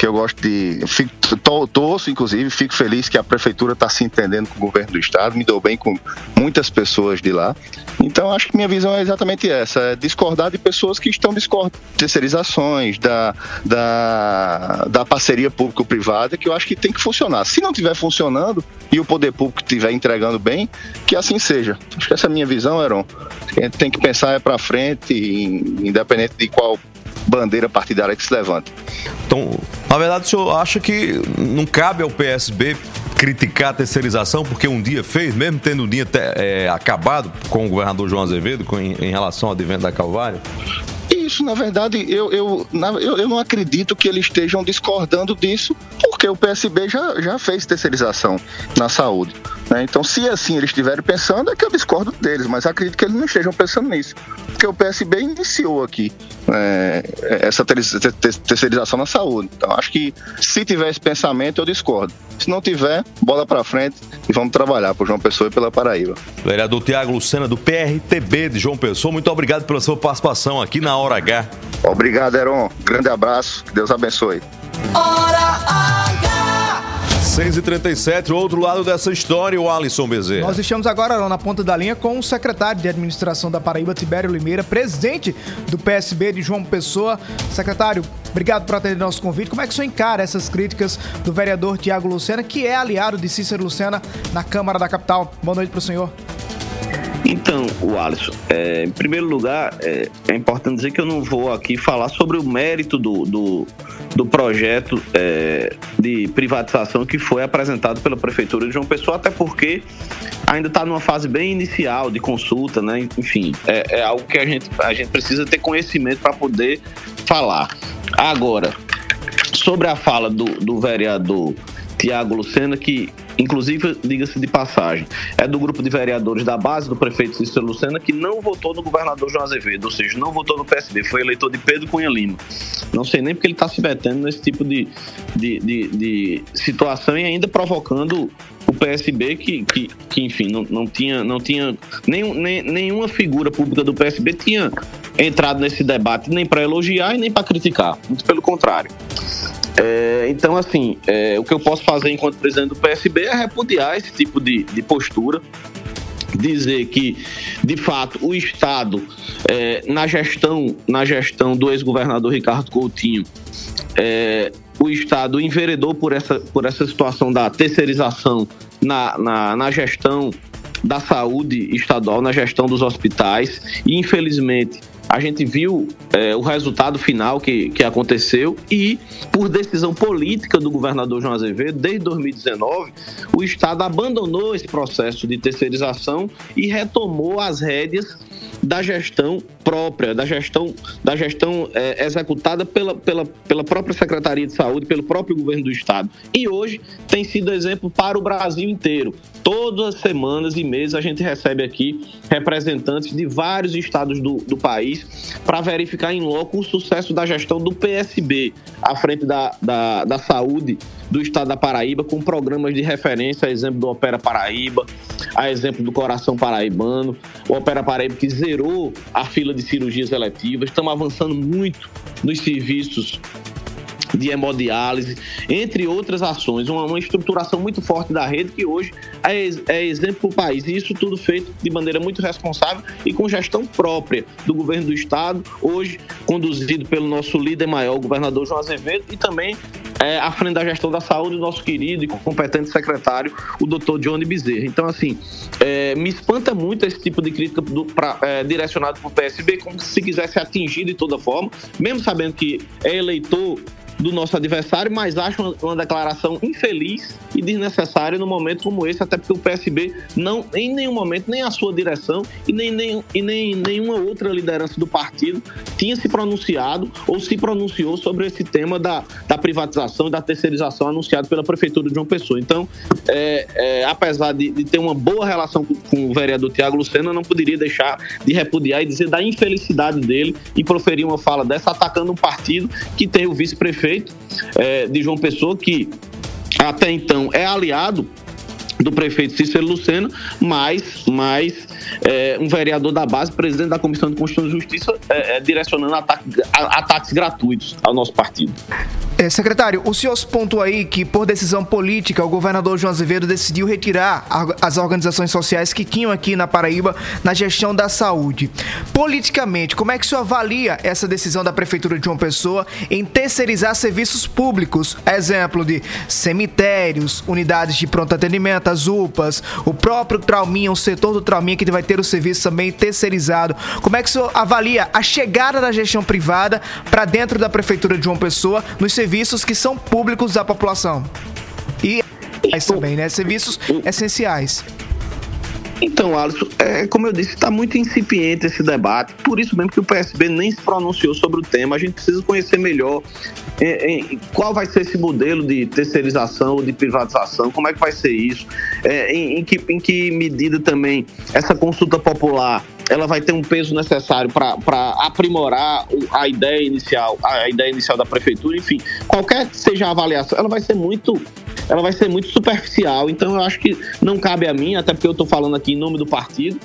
que eu gosto de. Fico, torço, inclusive, fico feliz que a prefeitura está se entendendo com o governo do estado, me dou bem com muitas pessoas de lá. Então, acho que minha visão é exatamente essa: é discordar de pessoas que estão discordando terceirizações, da, da, da parceria público-privada, que eu acho que tem que funcionar. Se não estiver funcionando e o poder público estiver entregando bem, que assim seja. Acho que essa é a minha visão, Heron. A gente tem que pensar é para frente, independente de qual bandeira partidária que se levanta. Então, na verdade, o senhor acha que não cabe ao PSB criticar a terceirização, porque um dia fez, mesmo tendo um dia é, acabado com o governador João Azevedo com, em, em relação ao advento da Calvário? Isso, na verdade, eu, eu, eu, eu não acredito que eles estejam discordando disso, porque o PSB já, já fez terceirização na saúde. Né? Então, se assim eles estiverem pensando, é que eu discordo deles, mas acredito que eles não estejam pensando nisso. Porque o PSB iniciou aqui é, essa terceirização na saúde. Então, acho que se tiver esse pensamento, eu discordo. Se não tiver, bola para frente e vamos trabalhar por João Pessoa e pela Paraíba. Vereador Tiago Lucena, do PRTB de João Pessoa, muito obrigado pela sua participação aqui na Hora H. Obrigado, Heron. Grande abraço. Que Deus abençoe. Hora H. 6h37, outro lado dessa história, o Alisson Bezerra. Nós estamos agora na ponta da linha com o secretário de administração da Paraíba, Tibério Limeira, presidente do PSB de João Pessoa. Secretário, obrigado por atender nosso convite. Como é que o senhor encara essas críticas do vereador Tiago Lucena, que é aliado de Cícero Lucena na Câmara da Capital? Boa noite para o senhor. Então, o Alisson, é, em primeiro lugar, é, é, importante dizer que eu não vou aqui falar sobre o mérito do, do, do projeto é, de privatização que foi apresentado pela Prefeitura de João Pessoa, até porque ainda está numa fase bem inicial de consulta, né? Enfim, é, é algo que a gente, a gente precisa ter conhecimento para poder falar. Agora, sobre a fala do, do vereador Tiago Lucena, que inclusive, diga-se de passagem, é do grupo de vereadores da base do prefeito Cícero Lucena que não votou no governador João Azevedo, ou seja, não votou no PSB, foi eleitor de Pedro Cunha Lima. Não sei nem porque ele está se metendo nesse tipo de, de, de, de, situação e ainda provocando o PSB que, que, que enfim, não, não tinha, não tinha nenhum, nem, nenhuma figura pública do PSB tinha entrado nesse debate nem para elogiar e nem para criticar, muito pelo contrário. É, então, assim, é, o que eu posso fazer enquanto presidente do PSB é repudiar esse tipo de, de postura, dizer que, de fato, o Estado, é, na gestão na gestão do ex-governador Ricardo Coutinho, é, o Estado enveredou por essa, por essa situação da terceirização na, na, na gestão da saúde estadual, na gestão dos hospitais, e infelizmente a gente viu é, o resultado final que, que aconteceu e, por decisão política do governador João Azevedo, desde 2019, o Estado abandonou esse processo de terceirização e retomou as rédeas da gestão própria, da gestão, da gestão é, executada pela, pela, pela própria Secretaria de Saúde, pelo próprio governo do Estado. E hoje tem sido exemplo para o Brasil inteiro. Todas as semanas e meses a gente recebe aqui representantes de vários estados do, do país para verificar em loco o sucesso da gestão do PSB à frente da, da, da saúde do estado da Paraíba, com programas de referência, exemplo do Opera Paraíba, a exemplo do Coração Paraibano, o Opera Paraíba que zerou a fila de cirurgias eletivas. Estamos avançando muito nos serviços de hemodiálise, entre outras ações, uma, uma, estruturação muito forte da rede que hoje é, é exemplo para o país. E isso tudo feito de maneira muito responsável e com gestão própria do governo do Estado, hoje conduzido pelo nosso líder maior, o governador João Azevedo, e também é, à frente da gestão da saúde, o nosso querido e competente secretário, o doutor Johnny Bezerra. Então, assim, é, me espanta muito esse tipo de crítica do, pra, é, direcionado para o PSB, como se quisesse atingir de toda forma, mesmo sabendo que é eleitor do nosso adversário, mas acho uma, uma, declaração infeliz e desnecessária no momento como esse, até porque o PSB não, em nenhum momento, nem a sua direção e nem, nem, e nem nenhuma outra liderança do partido tinha se pronunciado ou se pronunciou sobre esse tema da, da privatização e da terceirização anunciado pela Prefeitura de João Pessoa. Então, é, é, apesar de, de, ter uma boa relação com, com o vereador Tiago Lucena, não poderia deixar de repudiar e dizer da infelicidade dele e proferir uma fala dessa atacando um partido que tem o vice-prefeito prefeito é, de João Pessoa, que até então é aliado do prefeito Cícero Lucena, mas, mas é, um vereador da base, presidente da Comissão de Constituição e Justiça, é, é, direcionando ataque, a, ataques gratuitos ao nosso partido. É, secretário, o senhor pontuou aí que, por decisão política, o governador João Azevedo decidiu retirar as organizações sociais que tinham aqui na Paraíba na gestão da saúde. Politicamente, como é que o senhor avalia essa decisão da Prefeitura de João Pessoa em terceirizar serviços públicos? Exemplo de cemitérios, unidades de pronto atendimento, as UPAs, o próprio Trauminha, o setor do Trauminha que vai ter o serviço também terceirizado. Como é que o senhor avalia a chegada da gestão privada para dentro da Prefeitura de João Pessoa nos serviços que são públicos da população. E também, né? Serviços essenciais. Então, Alisson, é, como eu disse, está muito incipiente esse debate, por isso mesmo que o PSB nem se pronunciou sobre o tema. A gente precisa conhecer melhor é, é, qual vai ser esse modelo de terceirização, de privatização, como é que vai ser isso, é, em, em, que, em que medida também essa consulta popular ela vai ter um peso necessário para aprimorar a ideia inicial, a ideia inicial da prefeitura, enfim, qualquer que seja a avaliação, ela vai ser muito, ela vai ser muito superficial. Então eu acho que não cabe a mim, até porque eu estou falando aqui em nome do partido,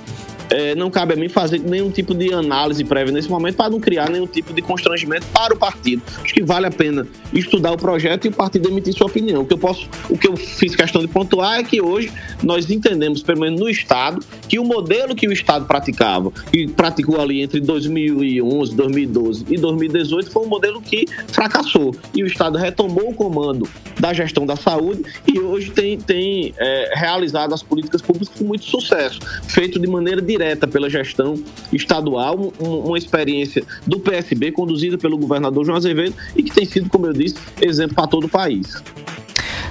é, não cabe a mim fazer nenhum tipo de análise prévia nesse momento para não criar nenhum tipo de constrangimento para o partido. Acho que vale a pena estudar o projeto e o partido emitir sua opinião. O que eu posso, o que eu fiz questão de pontuar é que hoje nós entendemos, pelo menos no Estado, que o modelo que o Estado praticava, que praticou ali entre 2011, 2012 e 2018, foi um modelo que fracassou. E o Estado retomou o comando da gestão da saúde e hoje tem, tem é, realizado as políticas públicas com muito sucesso, feito de maneira direta pela gestão estadual, uma experiência do PSB conduzida pelo governador João Azevedo e que tem sido, como eu disse, exemplo para todo o país.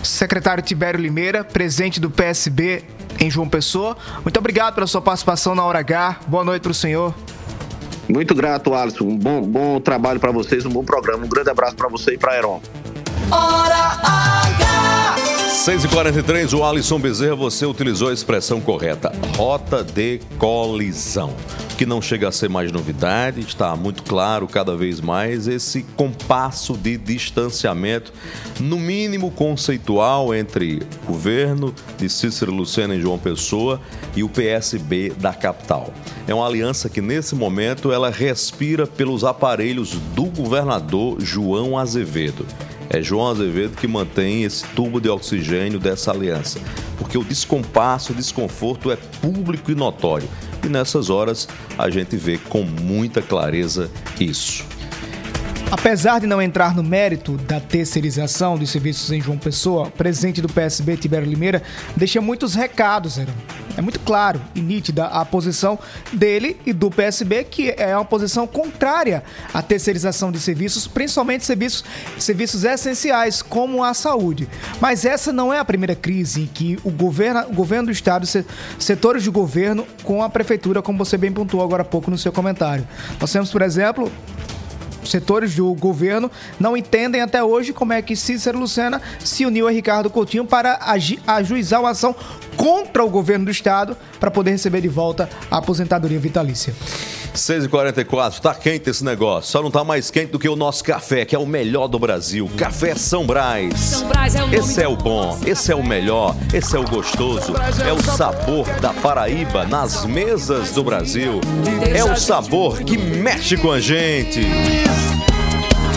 Secretário Tibério Limeira, presidente do PSB em João Pessoa, muito obrigado pela sua participação na Hora H. Boa noite para o senhor. Muito grato, Alisson. Um bom, bom trabalho para vocês, um bom programa. Um grande abraço para você e para a Heron. Hora H! 6h43, o Alisson Bezerra, você utilizou a expressão correta, rota de colisão, que não chega a ser mais novidade, está muito claro cada vez mais esse compasso de distanciamento, no mínimo conceitual, entre o governo de Cícero Lucena e João Pessoa e o PSB da capital. É uma aliança que, nesse momento, ela respira pelos aparelhos do governador João Azevedo. É João Azevedo que mantém esse tubo de oxigênio dessa aliança, porque o descompasso, o desconforto é público e notório. E nessas horas a gente vê com muita clareza isso. Apesar de não entrar no mérito da terceirização dos serviços em João Pessoa, o presidente do PSB, Tibério Limeira, deixa muitos recados. É muito claro e nítida a posição dele e do PSB, que é uma posição contrária à terceirização de serviços, principalmente serviços, serviços essenciais, como a saúde. Mas essa não é a primeira crise em que o governo, o governo do Estado, se- setores de governo com a prefeitura, como você bem pontuou agora há pouco no seu comentário. Nós temos, por exemplo, setores do governo não entendem até hoje como é que Cícero Lucena se uniu a Ricardo Coutinho para ajuizar uma ação contra o governo do estado para poder receber de volta a aposentadoria vitalícia. 6h44, tá quente esse negócio. Só não tá mais quente do que o nosso café, que é o melhor do Brasil. Café São Brás. São Brás é o Esse é o bom, esse é o melhor, esse é o gostoso. É o sabor da Paraíba nas mesas do Brasil. É o sabor que mexe com a gente.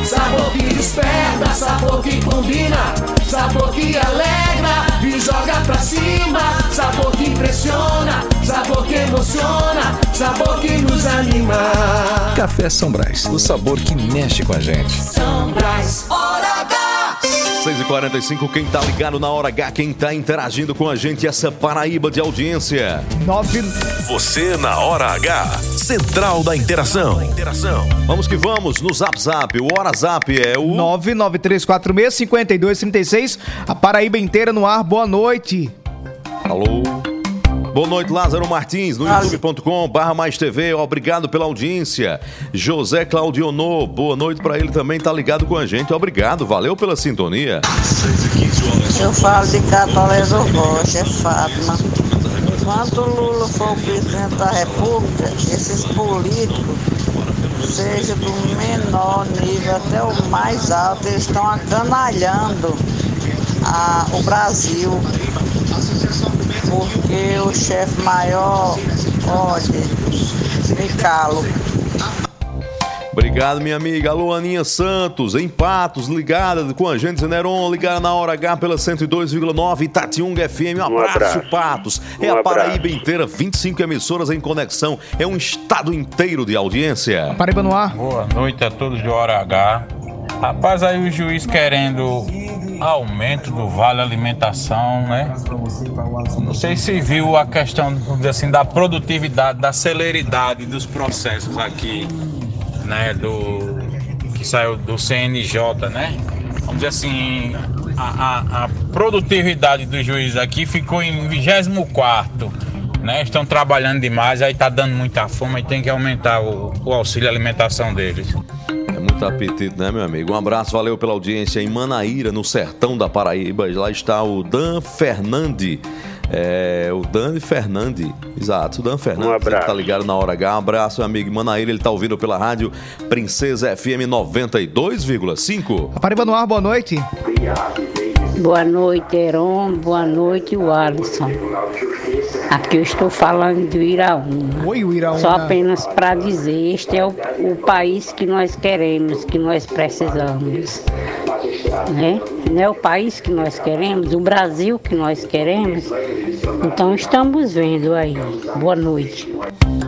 Sabor que desperta, sabor que combina, sabor que alegra e joga pra cima, sabor que impressiona, sabor que emociona, sabor que nos anima. Café São Brás, o sabor que mexe com a gente. São Brás, hora H. 6h45, quem tá ligado na hora H, quem tá interagindo com a gente, essa Paraíba de audiência. 9... Você na hora H. Central da Interação. Vamos que vamos, no Zap Zap. O Hora Zap é o 993465236. A Paraíba inteira no ar. Boa noite. Alô? Boa noite, Lázaro Martins, no youtube.com barra mais TV. Obrigado pela audiência. José Claudionô, boa noite pra ele também, tá ligado com a gente. Obrigado, valeu pela sintonia. Eu falo de Catolésio Rocha, é Fátima. Quando o Lula for o presidente da República, esses políticos, seja do menor nível até o mais alto, eles estão acanalhando a- o Brasil. Porque o chefe maior pode me calo. Obrigado, minha amiga. Alô, Aninha Santos, em Patos, ligada com a gente, Zeneron, ligada na hora H pela 102,9 Itatiunga FM. Um abraço, abraço. Patos. É Um a Paraíba abraço. inteira, 25 emissoras em conexão. É um estado inteiro de audiência. Paraíba no ar. Boa noite a todos de Hora H. Rapaz, aí o juiz querendo aumento do vale alimentação, né? Não sei se viu a questão, assim, da produtividade, da celeridade dos processos aqui, né? Do que saiu do CNJ, né? Vamos dizer assim, a, a- a produtividade do juiz aqui ficou em 24 né? Estão trabalhando demais, aí tá dando muita fome e tem que aumentar o, o auxílio alimentação deles. É muito apetite, né, meu amigo? Um abraço, valeu pela audiência em Manaíra, no sertão da Paraíba. Lá está o Dan Fernandi. É, o Dan Fernandi, exato, o Dan Fernandes, Um abraço. ele tá ligado na hora H. Um abraço, meu amigo Manaíra, ele tá ouvindo pela rádio Princesa FM 92,5. A Paraíba no ar, boa noite. Boa noite, Heron. Boa noite, Alisson. Aqui eu estou falando do Iraúna. Oi, Iraúna. Só apenas para dizer, este é o, o país que nós queremos, que nós precisamos. Né? Não é o país que nós queremos, o Brasil que nós queremos. Então estamos vendo aí. Boa noite.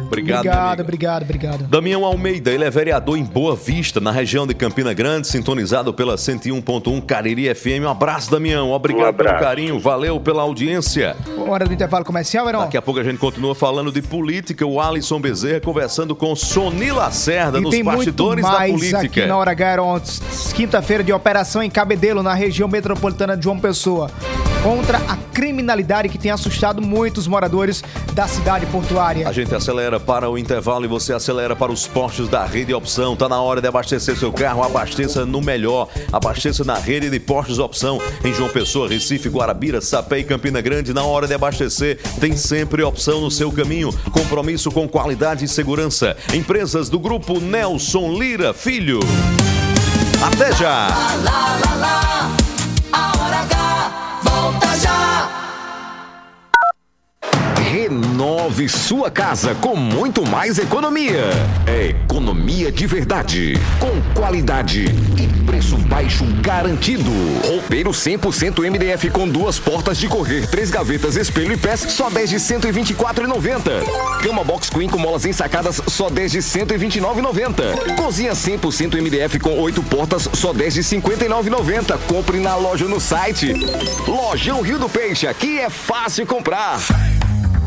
Obrigado, Obrigado, obrigado, obrigado. Damião Almeida, ele é vereador em Boa Vista, na região de Campina Grande, sintonizado pela 101.1 Cariri FM. Um abraço, Damião. Obrigado Um abraço. pelo carinho, valeu pela audiência. Hora do intervalo comercial, Heron. Daqui a pouco a gente continua falando de política. O Alisson Bezerra conversando com Soni Lacerda E nos tem muito bastidores da política. aqui na Hora Heron. Quinta-feira de operação em Cabedelo, na região metropolitana de João Pessoa. Contra a criminalidade que tem assustado muitos moradores da cidade portuária. A gente acelera para o intervalo e você acelera para os postos da Rede Opção. Tá na hora de abastecer seu carro, abasteça no melhor. Abasteça na rede de postos Opção em João Pessoa, Recife, Guarabira, Sapé e Campina Grande. Na hora de abastecer, tem sempre opção no seu caminho. Compromisso com qualidade e segurança. Empresas do grupo Nelson Lira Filho. Até já! Lá, lá, lá, Renove sua casa com muito mais economia. É economia de verdade, com qualidade e preço baixo garantido. Roupeiro 100% MDF com duas portas de correr, três gavetas, espelho e pés, só 10 de 124,90. Cama box queen com molas ensacadas, só 10 de 129,90. Cozinha 100% MDF com oito portas, só 10 de 59,90. Compre na loja no site. Lojão Rio do Peixe, aqui é fácil comprar.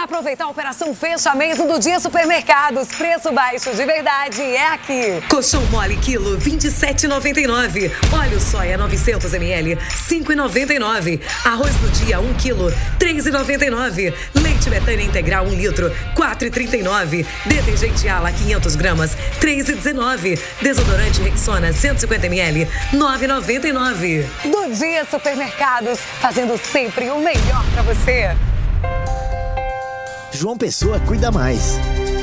Venha aproveitar a operação Fecha Mês do Dia Supermercados. Preço baixo de verdade é aqui. Colchão mole quilo 27,99. Óleo soia 900 ml 5,99. Arroz do dia 1 quilo 3,99. Leite betânia integral 1 litro 4,39. Detergente ala 500 gramas 3,19. Desodorante Rexona 150 ml 9,99. Do Dia Supermercados, fazendo sempre o melhor para você. João Pessoa cuida mais.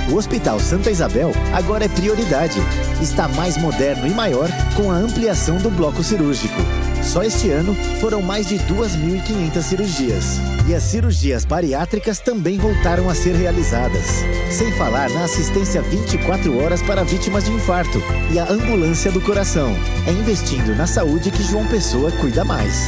O Hospital Santa Isabel agora é prioridade. Está mais moderno e maior com a ampliação do bloco cirúrgico. Só este ano foram mais de 2.500 cirurgias. E as cirurgias bariátricas também voltaram a ser realizadas. Sem falar na assistência 24 horas para vítimas de infarto e a ambulância do coração. É investindo na saúde que João Pessoa cuida mais.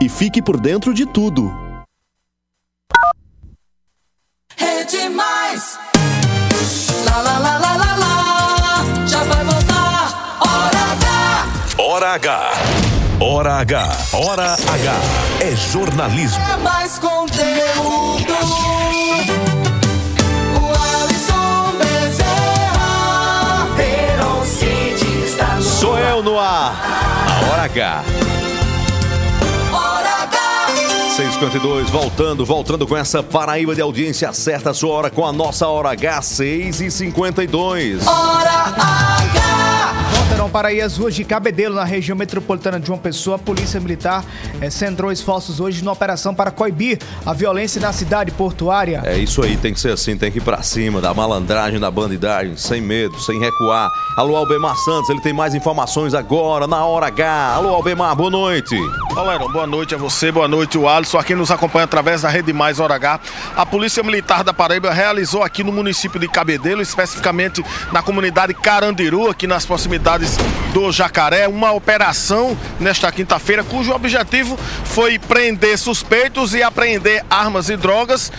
e fique por dentro de tudo. Rede Mais. Lá, lá, lá, lá, lá, lá. Já vai voltar. Hora H. Hora H. Hora H. Hora H. É jornalismo. É mais conteúdo. Sou eu no ar. A Hora H. Hora H. 652, voltando, voltando com essa Paraíba de audiência. Acerta a sua hora com a nossa Hora H, 6 e 52 Hora H. Voltarão para aí as ruas de Cabedelo, na região metropolitana de João Pessoa. A Polícia Militar eh, centrou esforços hoje numa operação para coibir a violência na cidade portuária. É isso aí, tem que ser assim, tem que ir pra cima da malandragem, da bandidagem, sem medo, sem recuar. Alô, Albemar Santos, ele tem mais informações agora, na Hora H. Alô, Albemar, boa noite. Galera, boa noite a você, boa noite o Alisson, aqui nos acompanha através da Rede Mais Hora H. A Polícia Militar da Paraíba realizou aqui no município de Cabedelo, especificamente na comunidade Carandiru, aqui nas proximidades do Jacaré, uma operação nesta quinta-feira, cujo objetivo foi prender suspeitos e apreender armas e drogas,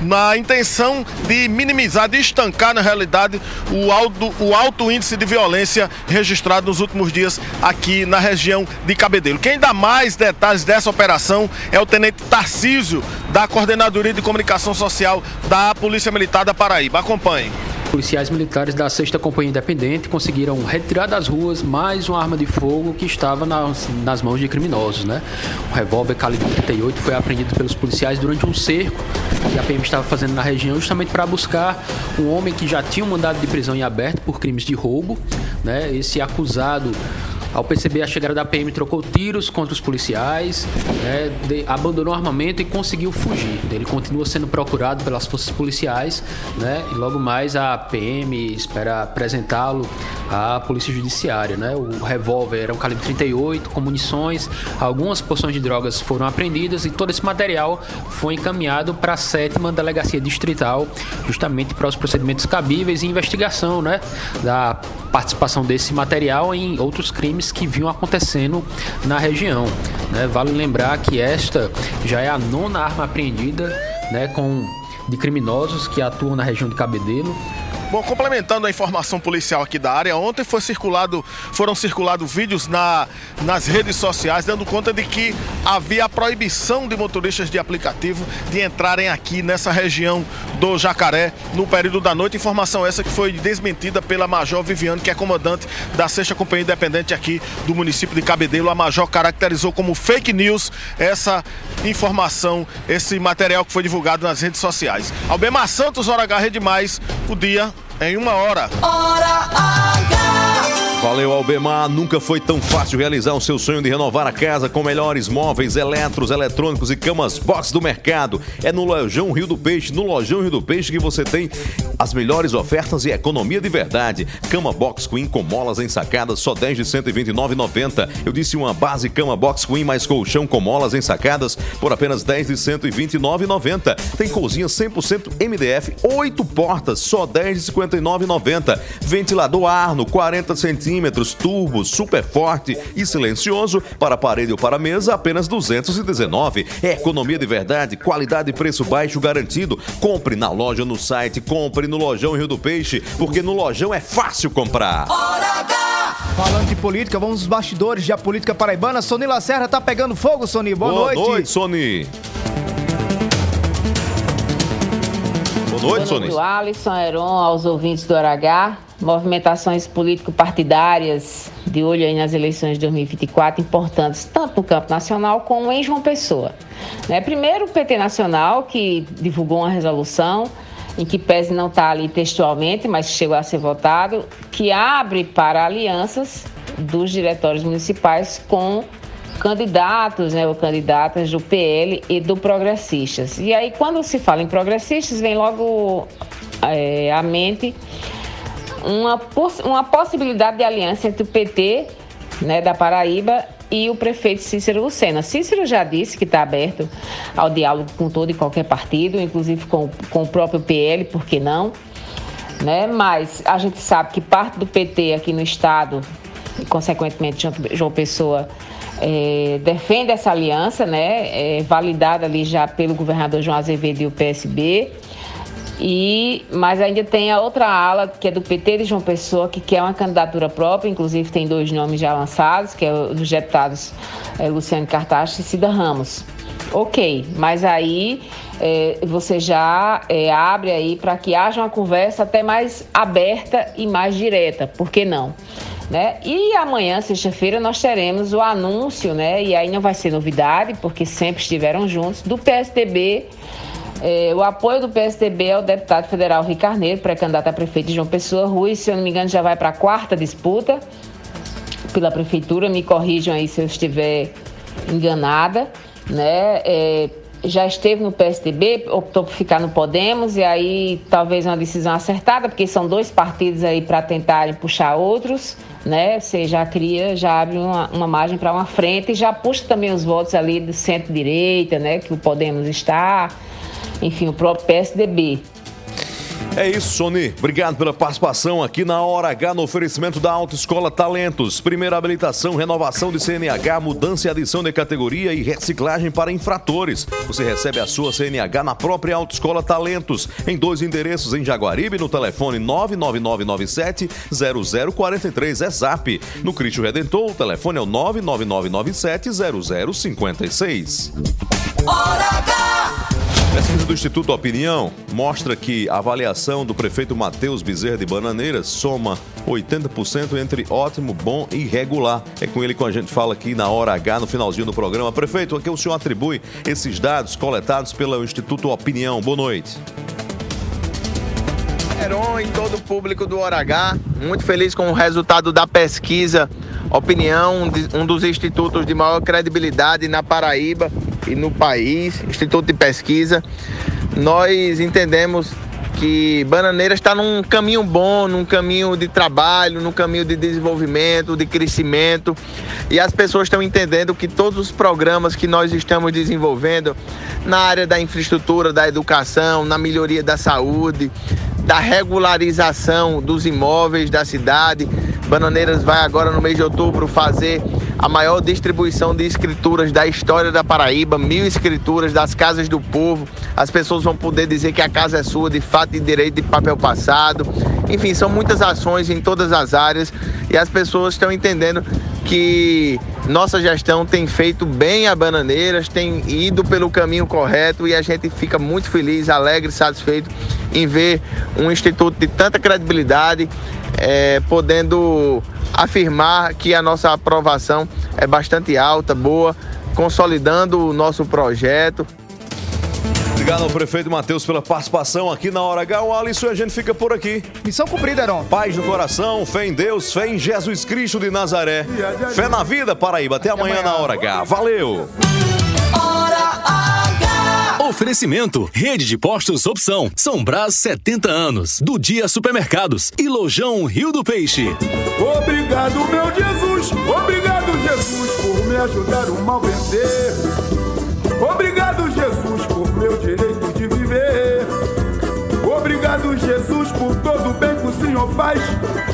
na intenção de minimizar, de estancar, na realidade, o alto, o alto índice de violência registrado nos últimos dias aqui na região de Cabedelo. Quem dá mais detalhes dessa operação é o Tenente Tarcísio, da Coordenadoria de Comunicação Social da Polícia Militar da Paraíba. Acompanhe. Policiais militares da 6 Companhia Independente conseguiram retirar das ruas mais uma arma de fogo que estava nas, nas mãos de criminosos. Né? Um revólver calibre 38 foi apreendido pelos policiais durante um cerco que a PM estava fazendo na região, justamente para buscar um homem que já tinha um mandado de prisão em aberto por crimes de roubo. Né? Esse acusado Ao perceber a chegada da PM, trocou tiros contra os policiais, né, de, abandonou o armamento e conseguiu fugir. Ele continua sendo procurado pelas forças policiais, né, e logo mais a PM espera apresentá-lo à Polícia Judiciária. Né. O revólver era um calibre 38, com munições, algumas porções de drogas foram apreendidas e todo esse material foi encaminhado para a sétima delegacia distrital, justamente para os procedimentos cabíveis e investigação né, da participação desse material em outros crimes que vinham acontecendo na região. Né? Vale lembrar que esta já é a nona arma apreendida né, com, de criminosos que atuam na região de Cabedelo. Bom, complementando a informação policial aqui da área, ontem foi circulado, foram circulados vídeos na, nas redes sociais dando conta de que havia a proibição de motoristas de aplicativo de entrarem aqui nessa região do Jacaré no período da noite. Informação essa que foi desmentida pela Major Viviane, que é comandante da Sexta Companhia Independente aqui do município de Cabedelo. A Major caracterizou como fake news essa informação, esse material que foi divulgado nas redes sociais. Albemar Santos, Hora H, Rede Mais, o dia em uma hora. Hora H! Valeu, Albemar. Nunca foi tão fácil realizar o seu sonho de renovar a casa com melhores móveis, eletros, eletrônicos e camas box do mercado. É no Lojão Rio do Peixe, no Lojão Rio do Peixe que você tem as melhores ofertas e economia de verdade. Cama box queen com molas ensacadas só 10 de 129,90. Eu disse uma base cama box queen mais colchão com molas ensacadas por apenas 10 de 129,90. Tem cozinha 100% MDF, 8 portas, só 10 de 59,90. Ventilador Arno, 40 centímetros, turbo, super forte e silencioso para parede ou para mesa, apenas 219. É economia de verdade, qualidade e preço baixo garantido. Compre na loja, no site, compre no Lojão Rio do Peixe, porque no Lojão é fácil comprar. Falando de política, vamos aos bastidores de a política paraibana. Sony Lacerda tá pegando fogo, Sony. Boa, Boa noite. noite, Sony. Boa noite, Sony. do Alisson, Heron, aos ouvintes do Aragá. Movimentações político-partidárias de olho aí nas eleições de 2024 importantes, tanto no campo nacional como em João Pessoa. Né? Primeiro, o PT Nacional, que divulgou uma resolução em que pese não está ali textualmente, mas chegou a ser votado, que abre para alianças dos diretórios municipais com candidatos, né, ou candidatas do PL e do Progressistas. E aí, quando se fala em progressistas, vem logo é, à mente uma, poss uma possibilidade de aliança entre o PT né, da Paraíba e o prefeito Cícero Lucena. Cícero já disse que está aberto ao diálogo com todo e qualquer partido, inclusive com, com o próprio PL, por que não? Né? Mas a gente sabe que parte do PT aqui no estado, e consequentemente João- Pessoa, eh, defende essa aliança, né? É validada ali já pelo governador João Azevedo e o PSB. E, mas ainda tem a outra ala, que é do PT de João Pessoa, que quer uma candidatura própria, inclusive tem dois nomes já lançados, que é deputados eh, Luciano Cartacho e Cida Ramos. Ok, mas aí eh, você já eh, abre aí para que haja uma conversa até mais aberta e mais direta, por que não? Né? E amanhã, sexta-feira, nós teremos o anúncio, né? E aí não vai ser novidade, porque sempre estiveram juntos, do PSDB é, o apoio do PSDB ao deputado federal Rui Carneiro, pré-candidato a prefeito de João Pessoa. Rui, se eu não me engano, já vai para a quarta disputa pela prefeitura. Me corrijam aí se eu estiver enganada. Né? É, já esteve no PSDB, optou por ficar no Podemos, e aí talvez uma decisão acertada, porque são dois partidos aí para tentarem puxar outros. Né? Você já cria, já abre uma, uma margem para uma frente e já puxa também os votos ali do centro-direita, né? que o Podemos está enfim, o próprio PSDB. É isso, Sony. Obrigado pela participação aqui na Hora H no oferecimento da Autoescola Talentos. Primeira habilitação, renovação de CNH, mudança e adição de categoria e reciclagem para infratores. Você recebe a sua CNH na própria Autoescola Talentos, em dois endereços em Jaguaribe, no telefone 99997 0043 é Zap. No Cristo Redentor, o telefone é o 99997 0056. Pesquisa do Instituto Opinião mostra que a avaliação do prefeito Matheus Bezerra de Bananeiras soma 80% entre ótimo, bom e regular. É com ele que a gente fala aqui na hora H, no finalzinho do programa. Prefeito, a que o senhor atribui esses dados coletados pelo Instituto Opinião? Boa noite. Heron e todo o público do Hora H, muito feliz com o resultado da pesquisa opinião, um dos institutos de maior credibilidade na Paraíba e no país, Instituto de Pesquisa. Nós entendemos que Bananeira está num caminho bom, num caminho de trabalho, num caminho de desenvolvimento, de crescimento. E as pessoas estão entendendo que todos os programas que nós estamos desenvolvendo na área da infraestrutura, da educação, na melhoria da saúde, da regularização dos imóveis da cidade. Bananeiras vai agora no mês de outubro fazer a maior distribuição de escrituras da história da Paraíba, mil escrituras das casas do povo. As pessoas vão poder dizer que a casa é sua de fato e direito de papel passado. Enfim, são muitas ações em todas as áreas e as pessoas estão entendendo que nossa gestão tem feito bem a Bananeiras, tem ido pelo caminho correto e a gente fica muito feliz, alegre, satisfeito em ver um instituto de tanta credibilidade é, podendo afirmar que a nossa aprovação é bastante alta, boa, consolidando o nosso projeto. Obrigado ao prefeito Matheus pela participação aqui na Hora H. O Alisson e a gente fica por aqui. Missão cumprida, Heron. Paz no coração, fé em Deus, fé em Jesus Cristo de Nazaré. Fé na vida, Paraíba. Até, amanhã, na Hora H. Valeu! Oferecimento: Rede de Postos Opção. São Brás 70 anos. Do Dia Supermercados. E Lojão Rio do Peixe. Obrigado, meu Jesus. Obrigado, Jesus, por me ajudar o mal vencer. Obrigado, Senhor faz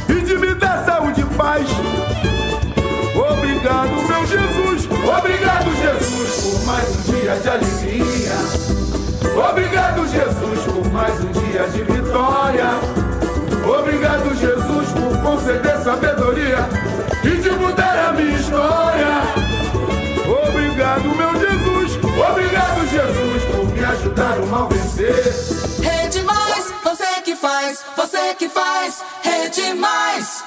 e de me dar saúde e paz. Obrigado, meu Jesus. Obrigado, Jesus, por mais um dia de alegria. Obrigado, Jesus, por mais um dia de vitória. Obrigado, Jesus, por conceder sabedoria e de mudar a minha história. Obrigado, meu Jesus. Obrigado, Jesus, por me ajudar o mal vencer. Rede que faz, você que faz, Rede Mais.